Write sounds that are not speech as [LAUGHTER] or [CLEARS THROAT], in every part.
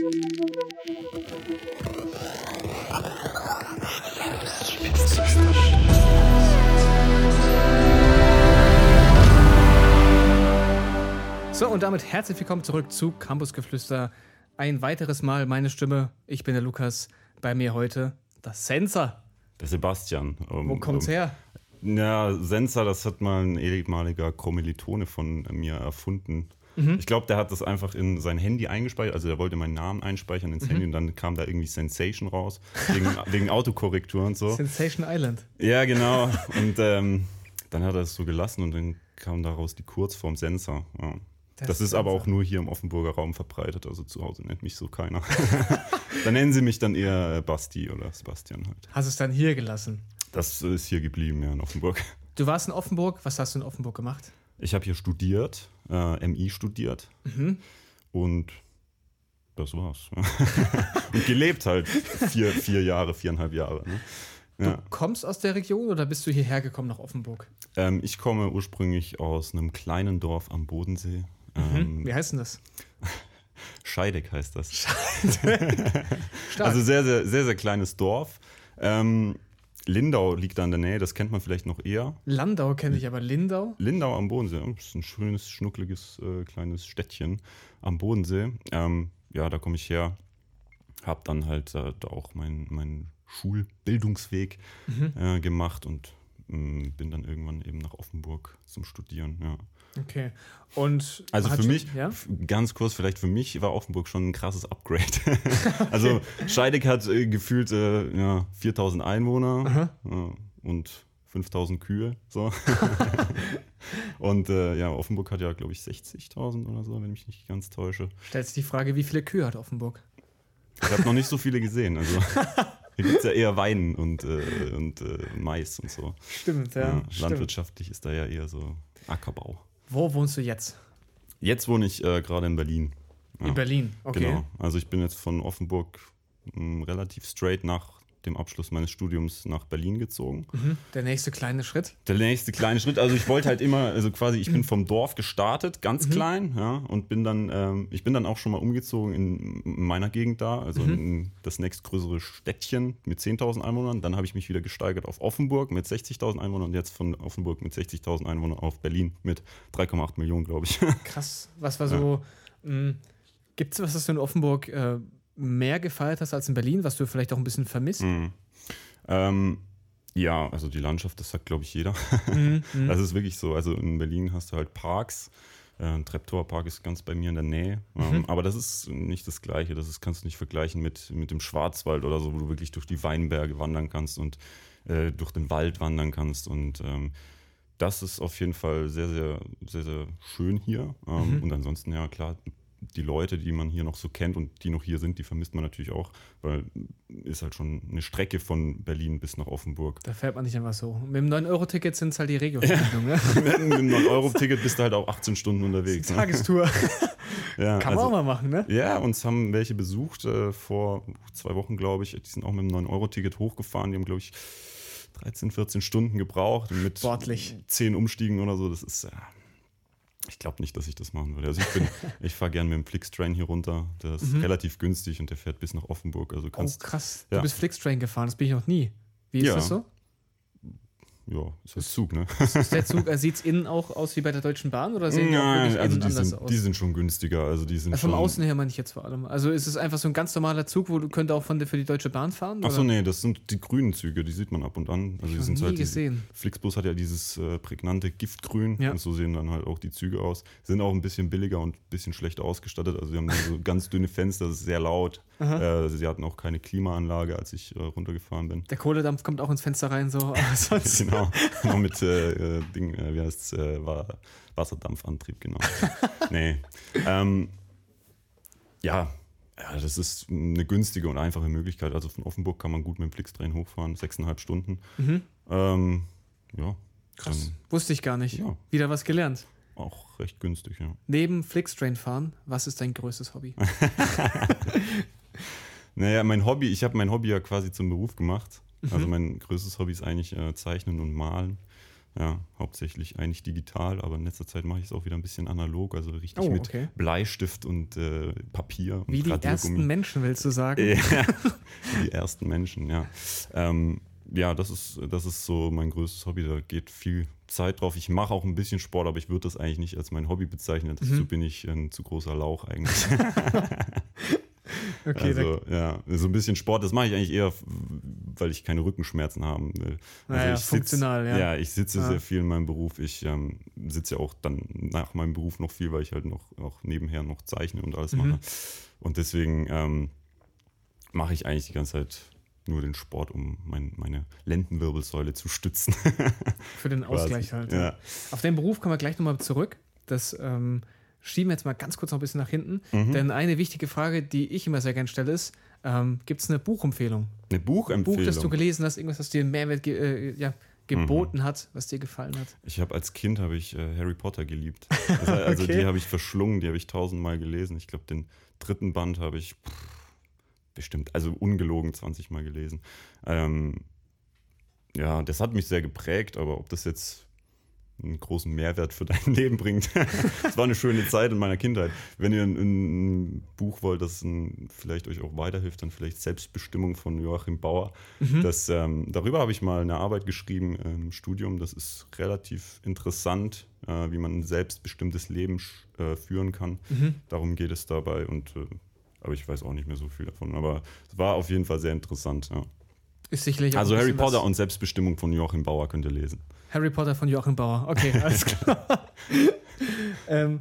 So, und damit herzlich willkommen zurück zu Campusgeflüster. Ein weiteres Mal meine Stimme. Ich bin der Lukas. Bei mir heute das Sensor. Der Sebastian. Um, Wo kommt's um, her? Ja, Sensor, das hat mal ein ehemaliger Kommilitone von mir erfunden. Ich glaube, der hat das einfach in sein Handy eingespeichert. Also, der wollte meinen Namen einspeichern ins Handy und dann kam da irgendwie Sensation raus. Wegen, [LAUGHS] wegen Autokorrektur und so. Sensation Island. Ja, genau. Und ähm, dann hat er es so gelassen und dann kam daraus die Kurzform Sensor. Ja. Der Das ist aber auch nur hier im Offenburger Raum verbreitet. Also zu Hause nennt mich so keiner. [LAUGHS] dann nennen sie mich dann eher äh, Basti oder Sebastian halt. Hast es dann hier gelassen. Das ist hier geblieben, ja, in Offenburg. Du warst in Offenburg. Was hast du in Offenburg gemacht? Ich habe hier studiert, äh, MI studiert. Und das war's. [LAUGHS] und gelebt halt vier, vier Jahre, viereinhalb Jahre. Ne? Ja. Du kommst aus der Region oder bist du hierher gekommen nach Offenburg? Ähm, ich komme ursprünglich aus einem kleinen Dorf am Bodensee. Ähm, Wie heißt denn das? [LAUGHS] Scheideck heißt das. [LAUGHS] Stark. Also sehr, sehr, sehr, sehr kleines Dorf. Ähm, Lindau liegt da in der Nähe, das kennt man vielleicht noch eher. Landau kenne ich, aber Lindau? Lindau am Bodensee, das ist ein schönes, schnuckliges äh, kleines Städtchen am Bodensee. Ähm, ja, da komme ich her, habe dann halt äh, da auch meinen mein Schulbildungsweg äh, gemacht und bin dann irgendwann eben nach Offenburg zum Studieren. Ja. Okay. Und Also für mich, ja? ganz kurz, vielleicht für mich war Offenburg schon ein krasses Upgrade. [LAUGHS] also [LAUGHS] Scheidegg hat äh, gefühlt äh, ja, 4000 Einwohner ja, und 5000 Kühe. So. [LAUGHS] und äh, ja, Offenburg hat ja, glaube ich, 60.000 oder so, wenn ich mich nicht ganz täusche. Stellt sich die Frage, wie viele Kühe hat Offenburg? Ich habe noch nicht so viele gesehen. Also hier gibt es ja eher Wein und, äh, und äh, Mais und so. Stimmt, ja. Ja, stimmt. landwirtschaftlich ist da ja eher so Ackerbau. Wo wohnst du jetzt? Jetzt wohne ich äh, gerade in Berlin. Ja. In Berlin. Okay. Genau. Also ich bin jetzt von Offenburg mh, relativ straight nach dem Abschluss meines Studiums nach Berlin gezogen. Mhm. Der nächste kleine Schritt. Der nächste kleine Schritt, also ich wollte halt immer, also quasi, ich bin vom Dorf gestartet, ganz klein, ja, und bin dann, ähm, ich bin dann auch schon mal umgezogen in meiner Gegend da, also in das nächstgrößere Städtchen mit 10.000 Einwohnern. Dann habe ich mich wieder gesteigert auf Offenburg mit 60.000 Einwohnern und jetzt von Offenburg mit 60.000 Einwohnern auf Berlin mit 3,8 Millionen, glaube ich. Krass. Was war so. Gibt es was, das du in Offenburg äh, mehr gefeiert hast als in Berlin, was du vielleicht auch ein bisschen vermisst? Mhm. Ähm, ja, also die Landschaft, das sagt, glaube ich, jeder. [LAUGHS] Mhm, Das ist wirklich so. Also in Berlin hast du halt Parks. Äh, Ein Treptower Park ist ganz bei mir in der Nähe. Mhm. Ähm, aber das ist nicht das Gleiche. Das ist, kannst du nicht vergleichen mit, mit dem Schwarzwald oder so, wo du wirklich durch die Weinberge wandern kannst und äh, durch den Wald wandern kannst. Und ähm, das ist auf jeden Fall sehr, sehr, sehr, sehr schön hier. Ähm, Mhm. Und ansonsten, ja, klar, die Leute, die man hier noch so kennt und die noch hier sind, die vermisst man natürlich auch, weil ist halt schon eine Strecke von Berlin bis nach Offenburg. Da fährt man nicht einfach so. Mit dem 9-Euro-Ticket sind es halt die Regio-Verbindungen. [LAUGHS] Ne? [LAUGHS] Mit einem 9-Euro-Ticket bist du halt auch 18 Stunden unterwegs. Ne? Tagestour. [LAUGHS] Ja, Kann man auch mal machen, ne? Ja, uns haben welche besucht äh, vor zwei Wochen, glaube ich. Die sind auch mit dem 9-Euro-Ticket hochgefahren. Die haben, glaube ich, 13, 14 Stunden gebraucht mit Sportlich. 10 Umstiegen oder so. Das ist, äh, ich glaube nicht, dass ich das machen würde. Also ich, bin- [LAUGHS] ich fahre gerne mit dem Flixtrain hier runter. Der ist relativ günstig und der fährt bis nach Offenburg. Also Mhm. Oh, kannst, krass. ja. Du bist Flixtrain gefahren, das bin ich noch nie. Wie ist Ja. das so? Ja, ist halt Zug, ne? Ist der Zug, äh, sieht es innen auch aus wie bei der Deutschen Bahn oder sehen die auch Nein, also die anders sind, aus? die sind schon günstiger. Also die sind Äh, Vom schon, Außen her meine ich jetzt vor allem. Also ist es einfach so ein ganz normaler Zug, wo du könnte auch von der, für die Deutsche Bahn fahren? Achso, nee, das sind die grünen Züge, die sieht man ab und an. Also die noch sind nie halt gesehen. Flixbus hat ja dieses äh, prägnante Giftgrün Ja. und so sehen dann halt auch die Züge aus. Sind auch ein bisschen billiger und ein bisschen schlechter ausgestattet. Also sie haben so [LAUGHS] ganz dünne Fenster, das ist sehr laut. Äh, sie hatten auch keine Klimaanlage, als ich äh, runtergefahren bin. Der Kohledampf kommt auch ins Fenster rein, so. Aber [LAUGHS] sonst, genau, [LAUGHS] noch mit äh, äh, Ding, äh, wie heißt äh, war Wasserdampfantrieb, genau. [LAUGHS] nee. Ähm, ja, ja, das ist eine günstige und einfache Möglichkeit. Also von Offenburg kann man gut mit dem Flixtrain hochfahren, sechseinhalb Stunden. Ähm, ja, Mhm. Krass. dann Wusste ich gar nicht. Ja. Wieder was gelernt. auch recht günstig, ja. Neben Flixtrain fahren, was ist dein größtes Hobby? [LAUGHS] Naja, mein Hobby, ich habe mein Hobby ja quasi zum Beruf gemacht. Also Mhm. mein größtes Hobby ist eigentlich äh, Zeichnen und Malen. Ja, hauptsächlich eigentlich digital, aber in letzter Zeit mache ich es auch wieder ein bisschen analog, also richtig Oh, mit okay. Bleistift und äh, Papier. Wie und die Radiergummi. ersten Menschen, willst du sagen? Ja, [LAUGHS] die ersten Menschen, ja. Ähm, ja, das ist, das ist so mein größtes Hobby. Da geht viel Zeit drauf. Ich mache auch ein bisschen Sport, aber ich würde das eigentlich nicht als mein Hobby bezeichnen. Mhm. Dazu bin ich ein zu großer Lauch eigentlich. [LAUGHS] Okay, also, ja, so ein bisschen Sport, das mache ich eigentlich eher, weil ich keine Rückenschmerzen haben will. Also Naja, ich sitz- funktional, ja. Ja, ich sitze Ja. sehr viel in meinem Beruf. Ich ähm, sitze ja auch dann nach meinem Beruf noch viel, weil ich halt noch auch nebenher noch zeichne und alles Mhm. mache. Und deswegen ähm, mache ich eigentlich die ganze Zeit nur den Sport, um mein, meine Lendenwirbelsäule zu stützen. für den [LAUGHS] Ausgleich halt. Ja. Auf den Beruf kommen wir gleich nochmal zurück. Das ähm, schieben wir jetzt mal ganz kurz noch ein bisschen nach hinten. Mhm. Denn eine wichtige Frage, die ich immer sehr gerne stelle, ist: ähm, Gibt es eine Buchempfehlung? Eine Buchempfehlung. Buch, das du gelesen hast, irgendwas, das dir einen Mehrwert ge äh, ja, geboten Mhm. hat, was dir gefallen hat? Ich habe als Kind habe ich äh, Harry Potter geliebt. [LAUGHS] Also, also Okay. die habe ich verschlungen, die habe ich tausendmal gelesen. Ich glaube, den dritten Band habe ich pff, bestimmt, also ungelogen 20 Mal gelesen. Ähm, ja, das hat mich sehr geprägt, aber ob das jetzt einen großen Mehrwert für [LAUGHS] dein Leben bringt. Es war eine schöne Zeit in meiner Kindheit. Wenn ihr ein, ein Buch wollt, das ein, vielleicht euch auch weiterhilft, dann vielleicht Selbstbestimmung von Joachim Bauer. Das, ähm, darüber habe ich mal eine Arbeit geschrieben im Studium. Das ist relativ interessant, äh, wie man ein selbstbestimmtes Leben äh, führen kann. Darum geht es dabei. Und, äh, aber ich weiß auch nicht mehr so viel davon. Aber es war auf jeden Fall sehr interessant. Ja. Ist sicherlich auch Also Harry Potter und Selbstbestimmung von Joachim Bauer könnt ihr lesen. Harry Potter von Joachim Bauer. Okay, [LAUGHS] alles klar. ähm,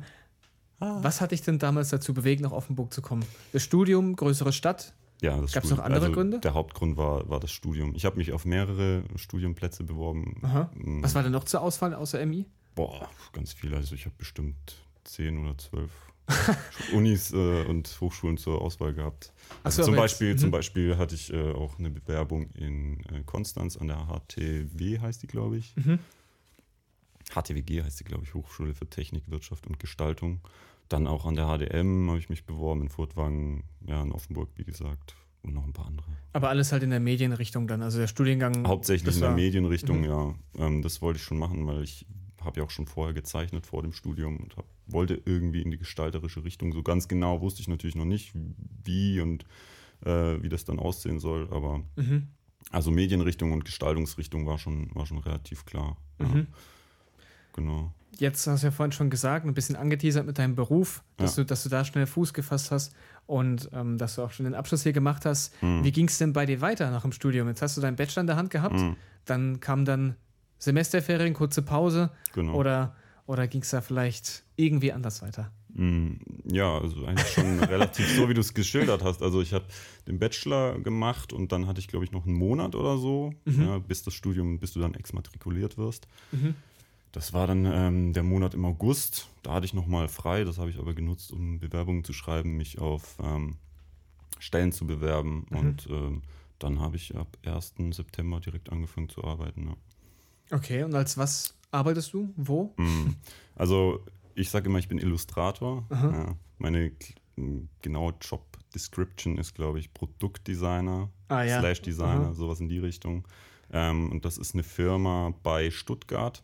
Ah. was hat dich denn damals dazu bewegt, nach Offenburg zu kommen? Das Studium, größere Stadt? Ja, das Gab's Studium- noch andere also Gründe? Der Hauptgrund war, war das Studium. Ich habe mich auf mehrere Studienplätze beworben. Aha. Mm, Was war denn noch zur Auswahl außer MI? Boah, ganz viel. Also ich habe bestimmt zehn oder zwölf [LAUGHS] Unis äh, und Hochschulen zur Auswahl gehabt. Also so, zum, aber jetzt- Beispiel, mhm. zum Beispiel hatte ich äh, auch eine Bewerbung in äh, Konstanz an der HTW, heißt die, glaube ich. Mhm. HTWG heißt die, glaube ich, Hochschule für Technik, Wirtschaft und Gestaltung. Dann auch an der HDM habe ich mich beworben, in Furtwangen, ja, in Offenburg, wie gesagt, und noch ein paar andere. Aber alles halt in der Medienrichtung dann. Also der Studiengang. Hauptsächlich in der Medienrichtung, Mhm. ja. Ähm, das wollte ich schon machen, weil ich habe ja auch schon vorher gezeichnet vor dem Studium und hab, wollte irgendwie in die gestalterische Richtung. So ganz genau wusste ich natürlich noch nicht, wie und äh, wie das dann aussehen soll, aber Mhm. also Medienrichtung und Gestaltungsrichtung war schon, war schon relativ klar. Ja. Mhm. Genau. Jetzt hast du ja vorhin schon gesagt, ein bisschen angeteasert mit deinem Beruf, dass, Ja. du, dass du da schnell Fuß gefasst hast und ähm, dass du auch schon den Abschluss hier gemacht hast. Mhm. Wie ging es denn bei dir weiter nach dem Studium? Jetzt hast du deinen Bachelor in der Hand gehabt, Mhm. dann kam dann Semesterferien, kurze Pause Genau. oder, oder ging es da vielleicht irgendwie anders weiter? Mm, Ja, also eigentlich schon [LAUGHS] relativ so, wie du es geschildert hast. Also ich habe den Bachelor gemacht und dann hatte ich, glaube ich, noch einen Monat oder so, ja, bis das Studium, bis du dann exmatrikuliert wirst. Mhm. Das war dann ähm, der Monat im August. Da hatte ich noch mal frei. Das habe ich aber genutzt, um Bewerbungen zu schreiben, mich auf ähm, Stellen zu bewerben. Und ähm, dann habe ich ab 1. September direkt angefangen zu arbeiten. Ja. Okay, und als was arbeitest du? Wo? Mm. Also ich sage immer, ich bin Illustrator. Ja, meine k- m, genaue Job Description ist, glaube ich, Produktdesigner, Ah, ja. Slash Designer, Aha. sowas in die Richtung. Ähm, und das ist eine Firma bei Stuttgart.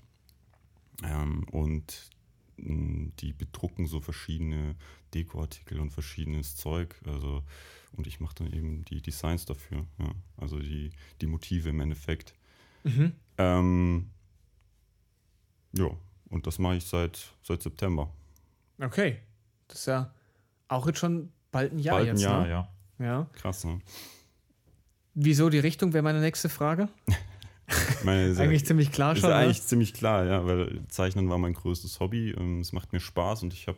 Ähm, und m, die bedrucken so verschiedene Dekoartikel und verschiedenes Zeug. Also, und ich mache dann eben die Designs dafür. Ja. Also die, die Motive im Endeffekt. Mhm. Ähm, ja, und das mache ich seit, seit September. Okay, das ist ja auch jetzt schon bald ein Jahr Bald jetzt. ein Jahr, ne? ja. ja. Krass, ne? Wieso die Richtung wäre meine nächste Frage? Meine, ist [LAUGHS] ja- Eigentlich ziemlich klar ist schon. ja ne? eigentlich ziemlich klar, ja, weil Zeichnen war mein größtes Hobby. Ähm, Es macht mir Spaß und ich habe,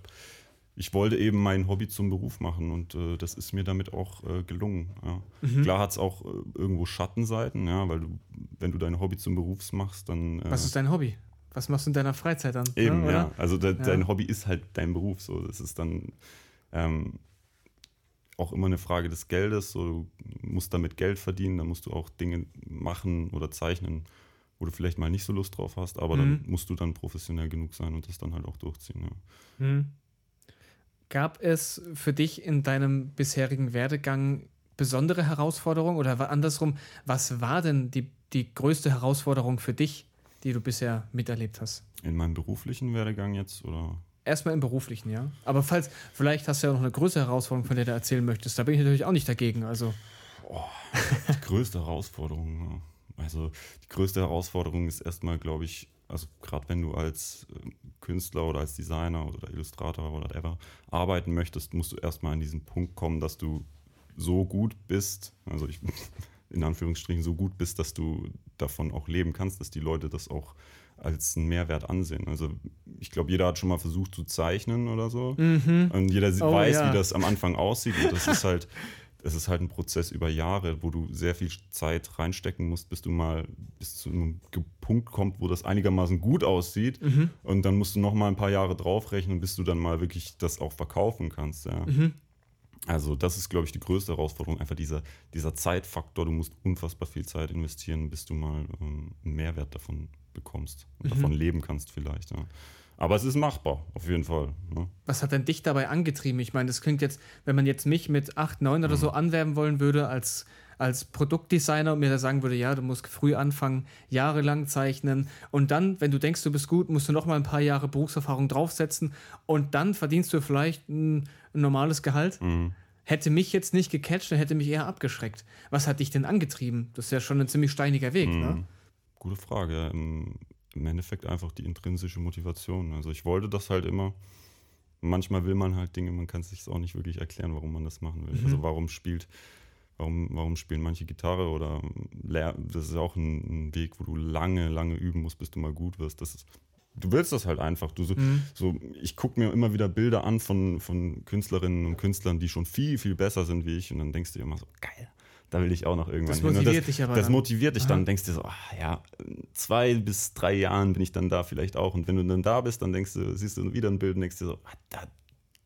ich wollte eben mein Hobby zum Beruf machen und äh, das ist mir damit auch äh, gelungen. Ja. Mhm. Klar hat es auch äh, irgendwo Schattenseiten, ja, weil du, wenn du dein Hobby zum Beruf machst, dann äh, Was ist dein Hobby? Was machst du in deiner Freizeit dann? Eben, ne, ja. Also de, Ja. dein Hobby ist halt dein Beruf. So. Das ist dann ähm, auch immer eine Frage des Geldes. So, du musst damit Geld verdienen, dann musst du auch Dinge machen oder zeichnen, wo du vielleicht mal nicht so Lust drauf hast, aber dann Mhm. musst du dann professionell genug sein und das dann halt auch durchziehen. Ja. Hm. Gab es für dich in deinem bisherigen Werdegang besondere Herausforderungen oder war andersrum, was war denn die, die größte Herausforderung für dich die du bisher miterlebt hast? In meinem beruflichen Werdegang jetzt oder? Erstmal im beruflichen, ja. Aber falls, vielleicht hast du ja noch eine größere Herausforderung, von der du erzählen möchtest. Da bin ich natürlich auch nicht dagegen. Also. Oh, die größte Herausforderung. Also die größte Herausforderung ist erstmal, glaube ich, also gerade wenn du als äh, Künstler oder als Designer oder Illustrator oder whatever arbeiten möchtest, musst du erstmal an diesen Punkt kommen, dass du so gut bist, also ich [LAUGHS] in Anführungsstrichen so gut bist, dass du davon auch leben kannst, dass die Leute das auch als einen Mehrwert ansehen. Also ich glaube, jeder hat schon mal versucht zu zeichnen oder so. Mhm. Und jeder oh, weiß, ja. wie das am Anfang aussieht. Und das ist halt, [LAUGHS] es ist halt ein Prozess über Jahre, wo du sehr viel Zeit reinstecken musst, bis du mal bis zu einem Punkt kommst, wo das einigermaßen gut aussieht. Mhm. Und dann musst du noch mal ein paar Jahre draufrechnen, bis du dann mal wirklich das auch verkaufen kannst. Ja. Mhm. Also das ist, glaube ich, die größte Herausforderung, einfach dieser, dieser Zeitfaktor. Du musst unfassbar viel Zeit investieren, bis du mal ähm, einen Mehrwert davon bekommst und mhm. davon leben kannst vielleicht. Ja. Aber es ist machbar, auf jeden Fall. Ne? Was hat denn dich dabei angetrieben? Ich meine, das klingt jetzt, wenn man jetzt mich mit 8, 9 oder mhm. so anwerben wollen würde als, als Produktdesigner und mir da sagen würde, ja, du musst früh anfangen, jahrelang zeichnen und dann, wenn du denkst, du bist gut, musst du noch mal ein paar Jahre Berufserfahrung draufsetzen und dann verdienst du vielleicht ein, ein normales Gehalt. Mhm. Hätte mich jetzt nicht gecatcht, dann hätte mich eher abgeschreckt. Was hat dich denn angetrieben? Das ist ja schon ein ziemlich steiniger Weg, mhm. ne? Gute Frage. Im, Endeffekt einfach die intrinsische Motivation. Also ich wollte das halt immer. Manchmal will man halt Dinge, man kann es sich auch nicht wirklich erklären, warum man das machen will. Mhm. Also warum spielt, warum, warum spielen manche Gitarre oder das ist auch ein, ein, Weg, wo du lange, lange üben musst, bis du mal gut wirst. Das ist, du willst das halt einfach. Du so, mhm. so ich gucke mir immer wieder Bilder an von, von Künstlerinnen und Künstlern, die schon viel, viel besser sind wie ich. Und dann denkst du dir immer so, geil, da will ich auch noch irgendwann das hin. Motiviert das, dich aber das dann. motiviert dich dann, denkst du so, ach, ja, zwei bis drei Jahren bin ich dann da vielleicht auch. Und wenn du dann da bist, dann denkst du, siehst du wieder ein Bild und denkst dir so, ach, da,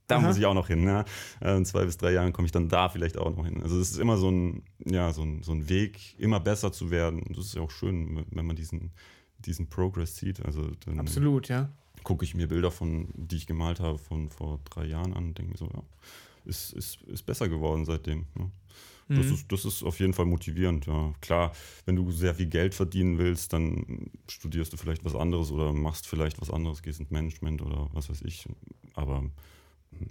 da muss ich auch noch hin. Ne? In zwei bis drei Jahren komme ich dann da vielleicht auch noch hin. Also es ist immer so ein, ja, so ein, so ein Weg, immer besser zu werden. Und das ist ja auch schön, wenn man diesen, diesen Progress sieht. Also Absolut, ja. Gucke ich mir Bilder von, die ich gemalt habe, von vor drei Jahren an und denke mir so, ja, ist, ist, ist besser geworden seitdem. Ne? Das, mhm. ist, das ist auf jeden Fall motivierend, ja. Klar, wenn du sehr viel Geld verdienen willst, dann studierst du vielleicht was anderes oder machst vielleicht was anderes, gehst ins Management oder was weiß ich. Aber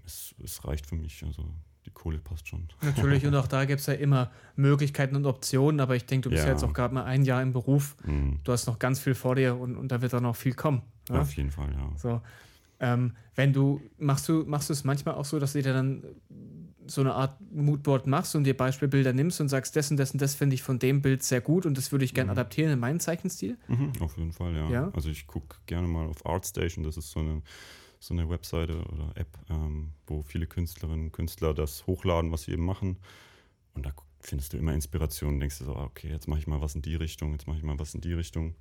es, es reicht für mich. Also die Kohle passt schon. Natürlich, und auch da gibt es ja immer Möglichkeiten und Optionen, aber ich denke, du bist ja. jetzt auch gerade mal ein Jahr im Beruf. Mhm. Du hast noch ganz viel vor dir und, und da wird auch noch viel kommen. Ja? Auf jeden Fall, ja. So. Ähm, wenn du, machst du, machst du es manchmal auch so, dass du dir dann so eine Art Moodboard machst und dir Beispielbilder nimmst und sagst, das und das und das finde ich von dem Bild sehr gut und das würde ich gerne mhm. adaptieren in meinen Zeichenstil? Mhm, auf jeden Fall, ja. ja? Also ich gucke gerne mal auf ArtStation, das ist so eine, so eine Webseite oder App, ähm, wo viele Künstlerinnen und Künstler das hochladen, was sie eben machen. Und da findest du immer Inspiration und denkst dir so, ah, okay, jetzt mache ich mal was in die Richtung, jetzt mache ich mal was in die Richtung.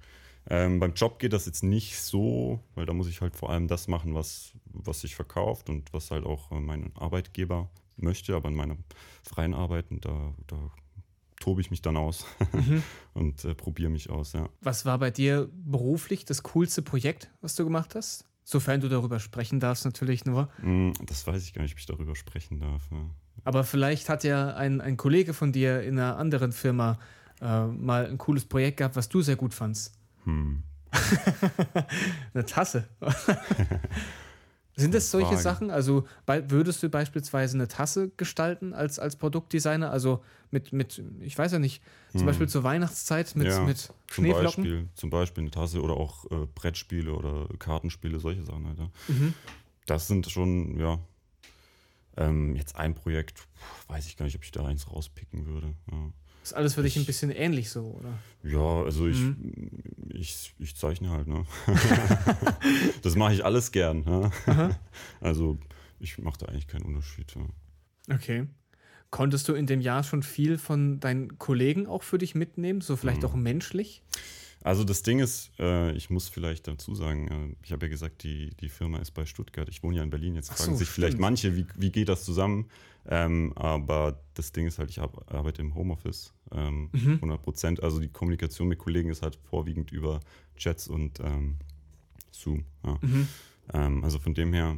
Ähm, beim Job geht das jetzt nicht so, weil da muss ich halt vor allem das machen, was, was sich verkauft und was halt auch äh, mein Arbeitgeber möchte, aber in meiner freien Arbeiten, da, da tobe ich mich dann aus mhm. [LAUGHS] und äh, probiere mich aus, ja. Was war bei dir beruflich das coolste Projekt, was du gemacht hast? Sofern du darüber sprechen darfst, natürlich nur. Mm, das weiß ich gar nicht, ob ich darüber sprechen darf. Ja. Aber vielleicht hat ja ein, ein Kollege von dir in einer anderen Firma äh, mal ein cooles Projekt gehabt, was du sehr gut fandst. Hm. [LAUGHS] Eine Tasse. [LAUGHS] Sind das solche Frage. Sachen? Also würdest du beispielsweise eine Tasse gestalten als, als Produktdesigner? Also mit, mit, ich weiß ja nicht, zum hm. Beispiel zur Weihnachtszeit mit, ja, mit Schneeflocken? Zum Beispiel, zum Beispiel eine Tasse oder auch äh, Brettspiele oder Kartenspiele, solche Sachen halt. Ja. Mhm. Das sind schon, ja. Ähm, jetzt ein Projekt, weiß ich gar nicht, ob ich da eins rauspicken würde. Ja. Ist alles für dich ein bisschen ähnlich so, oder? Ja, also ich, mhm. ich, ich zeichne halt, ne? [LAUGHS] das mache ich alles gern. Ne? Also ich mache da eigentlich keinen Unterschied. Ja. Okay. Konntest du in dem Jahr schon viel von deinen Kollegen auch für dich mitnehmen, so vielleicht mhm. auch menschlich? Also das Ding ist, äh, ich muss vielleicht dazu sagen, äh, ich habe ja gesagt, die, die Firma ist bei Stuttgart. Ich wohne ja in Berlin. Jetzt fragen so, sich stimmt. vielleicht manche, wie, wie geht das zusammen? Ähm, aber das Ding ist halt, ich arbeite im Homeoffice, ähm, mhm. 100 Prozent. Also die Kommunikation mit Kollegen ist halt vorwiegend über Chats und ähm, Zoom. Ja. Mhm. Ähm, also von dem her,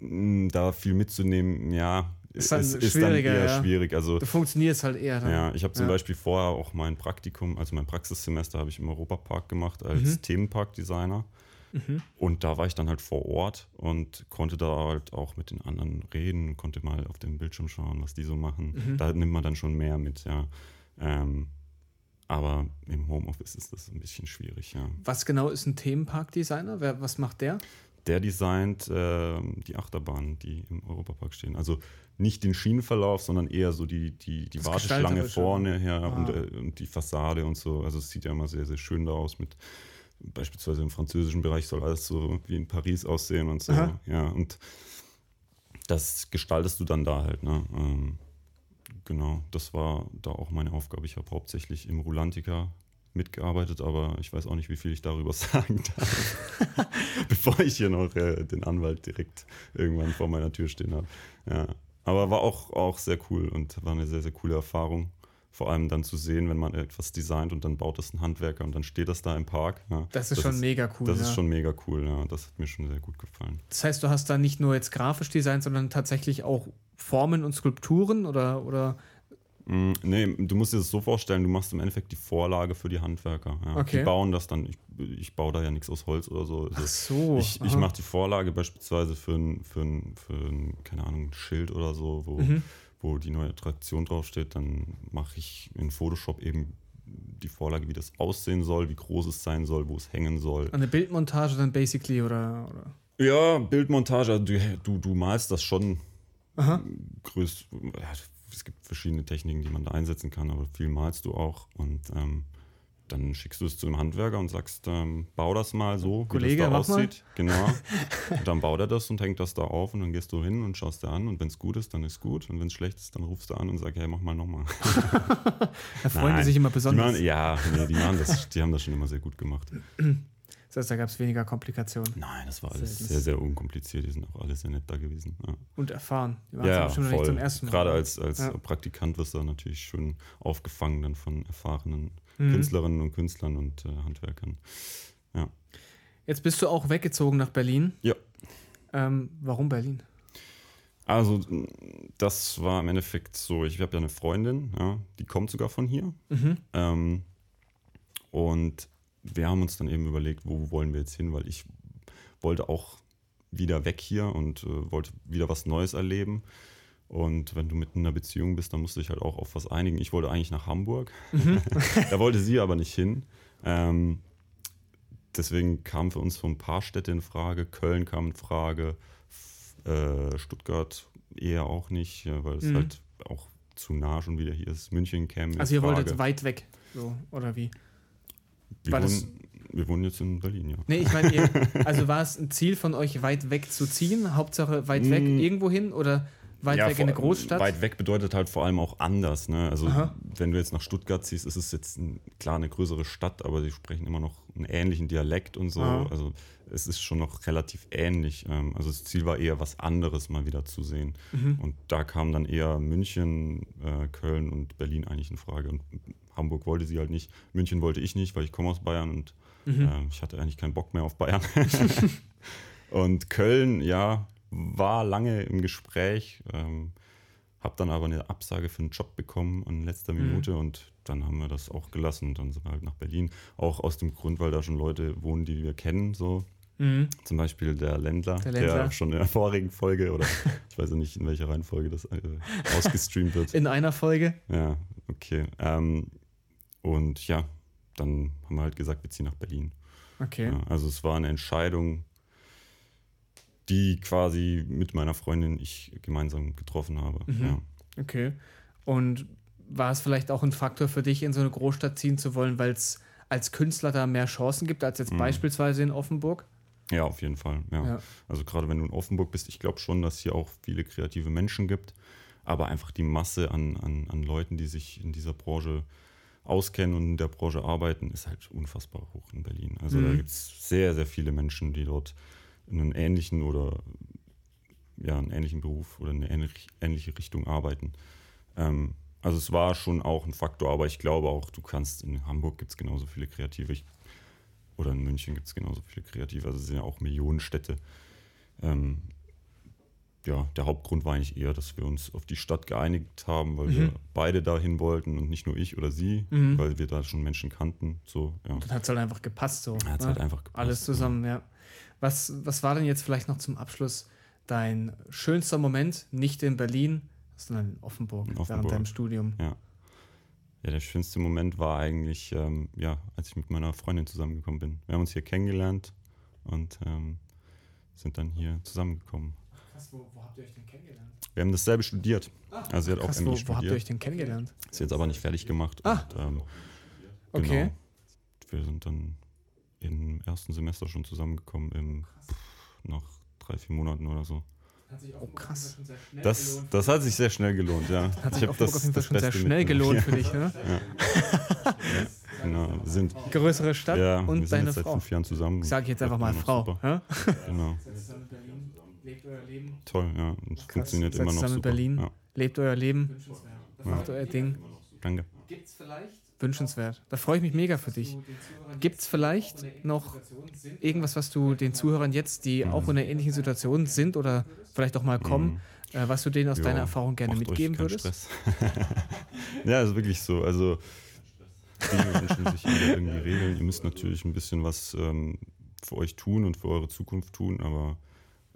mh, da viel mitzunehmen, ja, ist, dann ist, ist dann eher ja. schwierig. Also Du funktionierst halt eher dann. ja, ich habe zum Ja. Beispiel vorher auch mein Praktikum, also mein Praxissemester habe ich im Europapark gemacht als Mhm. Themenparkdesigner. Und da war ich dann halt vor Ort und konnte da halt auch mit den anderen reden, konnte mal auf den Bildschirm schauen, was die so machen. Mhm. Da nimmt man dann schon mehr mit, ja. Ähm, aber im Homeoffice ist das ein bisschen schwierig, ja. Was genau ist ein Themenparkdesigner? Was macht der? Der designt ähm, die Achterbahnen, die im Europapark stehen. Also nicht den Schienenverlauf, sondern eher so die, die, die Das Warteschlange vorne her Ah. und, äh, und die Fassade und so. Also es sieht ja immer sehr, sehr schön da aus mit beispielsweise im französischen Bereich soll alles so wie in Paris aussehen und so. Aha. Ja, und das gestaltest du dann da halt, ne? Ähm, genau, das war da auch meine Aufgabe. Ich habe hauptsächlich im Rulantica mitgearbeitet, aber ich weiß auch nicht, wie viel ich darüber [LAUGHS] sagen darf, [LAUGHS] bevor ich hier noch äh, den Anwalt direkt irgendwann vor meiner Tür stehen habe. Ja. Aber war auch, auch sehr cool und war eine sehr, sehr coole Erfahrung. Vor allem dann zu sehen, wenn man etwas designt und dann baut das ein Handwerker und dann steht das da im Park. Ja. Das ist schon mega cool. Das ja. ist schon mega cool, ja. Das hat mir schon sehr gut gefallen. Das heißt, du hast da nicht nur jetzt grafisch designt, sondern tatsächlich auch Formen und Skulpturen oder, oder Mm, Nee, du musst dir das so vorstellen, du machst im Endeffekt die Vorlage für die Handwerker. Ja. Okay. Die bauen das dann, ich, ich baue da ja nichts aus Holz oder so. Also Ach so. ich ich mache die Vorlage beispielsweise für ein, für ein, für ein, keine Ahnung, ein Schild oder so, wo, Mhm. wo die neue Attraktion draufsteht. Dann mache ich in Photoshop eben die Vorlage, wie das aussehen soll, wie groß es sein soll, wo es hängen soll. Eine Bildmontage dann basically oder, oder Ja, Bildmontage, also du, du, du malst das schon Aha. größt. Es gibt verschiedene Techniken, die man da einsetzen kann, aber viel malst du auch. Und ähm, dann schickst du es zu einem Handwerker und sagst, ähm, bau das mal so, Kollege, wie das da mach mal. aussieht. Genau. [LAUGHS] und dann baut er das und hängt das da auf und dann gehst du hin und schaust dir an und wenn es gut ist, dann ist gut. Und wenn es schlecht ist, dann rufst du an und sagst, hey, mach mal nochmal. da freuen die sich immer Die besonders. machen, ja, nee, die, machen das, die haben das schon immer sehr gut gemacht. [CLEARS THROAT] Heißt, da gab es weniger Komplikationen Nein, das war alles Selten. sehr, sehr unkompliziert. Die sind auch alle sehr nett da gewesen. Ja. und erfahren. Die waren Ja, nicht voll. zum ersten Mal. Gerade als, als Ja. Praktikant wirst du natürlich schön aufgefangen dann von erfahrenen Mhm. Künstlerinnen und Künstlern und äh, Handwerkern. Jetzt bist du auch weggezogen nach Berlin. Ja. Ähm, warum Berlin? Also das war im Endeffekt so, ich habe ja eine Freundin, ja, die kommt sogar von hier. Mhm. Ähm, und wir haben uns dann eben überlegt, wo wollen wir jetzt hin, weil ich wollte auch wieder weg hier und äh, wollte wieder was Neues erleben. Und wenn du mitten in einer Beziehung bist, dann musst du dich halt auch auf was einigen. Ich wollte eigentlich nach Hamburg, [LAUGHS] da wollte sie aber nicht hin. Ähm, deswegen kamen für uns so ein paar Städte in Frage. Köln kam in Frage, äh, Stuttgart eher auch nicht, weil es Mhm. halt auch zu nah schon wieder hier ist. München käme in Also ihr wolltet weit weg. So, oder wie? Wir War das- wohnen, wir wohnen jetzt in Berlin, ja. Nee, ich meine, [LAUGHS] also war es ein Ziel von euch, weit weg zu ziehen? Hauptsache weit weg Mm. irgendwo hin oder weit ja, weg in eine Großstadt? Weit weg bedeutet halt vor allem auch anders. Ne? Also Aha. wenn du jetzt nach Stuttgart ziehst, ist es jetzt ein, klar eine größere Stadt, aber sie sprechen immer noch einen ähnlichen Dialekt und so. Ah. Also es ist schon noch relativ ähnlich. Ähm, Also das Ziel war eher was anderes mal wieder zu sehen. Mhm. Und da kam dann eher München, äh, Köln und Berlin eigentlich in Frage. Und Hamburg wollte sie halt nicht. München wollte ich nicht, weil ich komme aus Bayern und Mhm. ähm, ich hatte eigentlich keinen Bock mehr auf Bayern. [LAUGHS] und Köln, ja, war lange im Gespräch, ähm, habe dann aber eine Absage für einen Job bekommen in letzter Mhm. Minute und dann haben wir das auch gelassen. Und dann sind wir halt nach Berlin. Auch aus dem Grund, weil da schon Leute wohnen, die wir kennen. So. Mhm. Zum Beispiel der Ländler, Der der, Ländler. schon in der vorigen Folge oder ich weiß ja nicht, in welcher Reihenfolge das äh, ausgestreamt wird. In einer Folge? Ja, okay. Ähm, und ja, dann haben wir halt gesagt, wir ziehen nach Berlin. Okay. Ja, also es war eine Entscheidung, die quasi mit meiner Freundin ich gemeinsam getroffen habe. Mhm. Ja. Okay. Und war es vielleicht auch ein Faktor für dich, in so eine Großstadt ziehen zu wollen, weil es als Künstler da mehr Chancen gibt, als jetzt Mhm. beispielsweise in Offenburg? ja, auf jeden Fall. Ja. Ja. Also gerade wenn du in Offenburg bist, ich glaube schon, dass hier auch viele kreative Menschen gibt, aber einfach die Masse an, an, an Leuten, die sich in dieser Branche auskennen und in der Branche arbeiten, ist halt unfassbar hoch in Berlin. Also da Mhm. gibt es sehr, sehr viele Menschen, die dort in einem ähnlichen oder ja, einen ähnlichen Beruf oder in eine ähnlich, ähnliche Richtung arbeiten. Ähm, also es war schon auch ein Faktor, aber ich glaube auch, du kannst in Hamburg gibt es genauso viele Kreative. Ich, oder in München gibt es genauso viele Kreative. Also es sind ja auch Millionenstädte. Ähm, ja, der Hauptgrund war eigentlich eher, dass wir uns auf die Stadt geeinigt haben, weil Mhm. wir beide dahin wollten und nicht nur ich oder sie, Mhm. weil wir da schon Menschen kannten. So, ja. Dann hat es halt einfach gepasst so. Hat ne? halt einfach gepasst, Alles zusammen, ja. Was, was war denn jetzt vielleicht noch zum Abschluss dein schönster Moment, nicht in Berlin, sondern in Offenburg, In während Offenburg. deinem Studium? Ja. Ja, der schönste Moment war eigentlich, ähm, ja, als ich mit meiner Freundin zusammengekommen bin. Wir haben uns hier kennengelernt und ähm, sind dann hier zusammengekommen. Krass, wo, wo habt ihr euch denn kennengelernt? Wir haben dasselbe studiert. Also sie hat auch Krass, MD wo, wo habt ihr studiert. euch denn kennengelernt? Ist jetzt aber nicht fertig gemacht. Ah. Und, ähm, Okay. Genau. Wir sind dann im ersten Semester schon zusammengekommen, im, pff, nach drei, vier Monaten oder so. Oh, krass. Das, das hat sich sehr schnell gelohnt, ja. [LAUGHS] Hat sich Ich hab Offenburg auf jeden Fall schon sehr schnell gelohnt für dich, [LAUGHS] ne? Genau, wir sind, Größere Stadt ja, wir und sind deine jetzt seit Frau. fünf Jahren zusammen. Sag ich jetzt einfach mal noch Frau. Ja? Genau, Leben. toll, ja. Und es funktioniert Seid immer noch zusammen in super. Berlin. Ja, Lebt euer Leben. Macht euer Ding. danke. Wünschenswert. Da freue ich mich mega für dich. Gibt es vielleicht noch irgendwas, was du den Zuhörern jetzt, die auch in einer ähnlichen Situation sind oder vielleicht auch mal kommen, äh, was du denen aus Ja, deiner Erfahrung gerne mitgeben würdest? Stress. [LAUGHS] ja, ist wirklich so. Also, Dinge wünschen sich irgendwie Regeln. Ihr müsst natürlich ein bisschen was ähm, für euch tun und für eure Zukunft tun, aber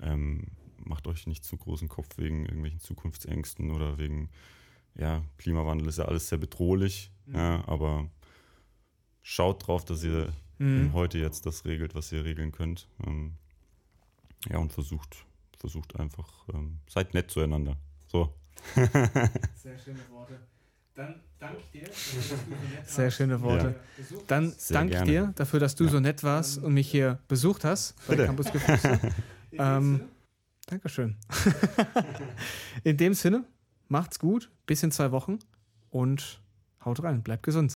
ähm, macht euch nicht zu großen Kopf wegen irgendwelchen Zukunftsängsten oder wegen, ja, Klimawandel ist ja alles sehr bedrohlich, ja, aber schaut drauf, dass ihr Mhm. heute jetzt das regelt, was ihr regeln könnt. Ähm, ja, und versucht, versucht einfach, ähm, seid nett zueinander. So. [LAUGHS] Sehr schöne Worte. Dann danke ich dir. [LAUGHS] Sehr schöne Worte. Dann Sehr danke ich dir dafür, dass du so nett warst und mich hier besucht hast bei Bitte. Campus Geflüster. [LAUGHS] ähm, Dankeschön. [LAUGHS] In dem Sinne, macht's gut, bis in zwei Wochen und haut rein, bleibt gesund.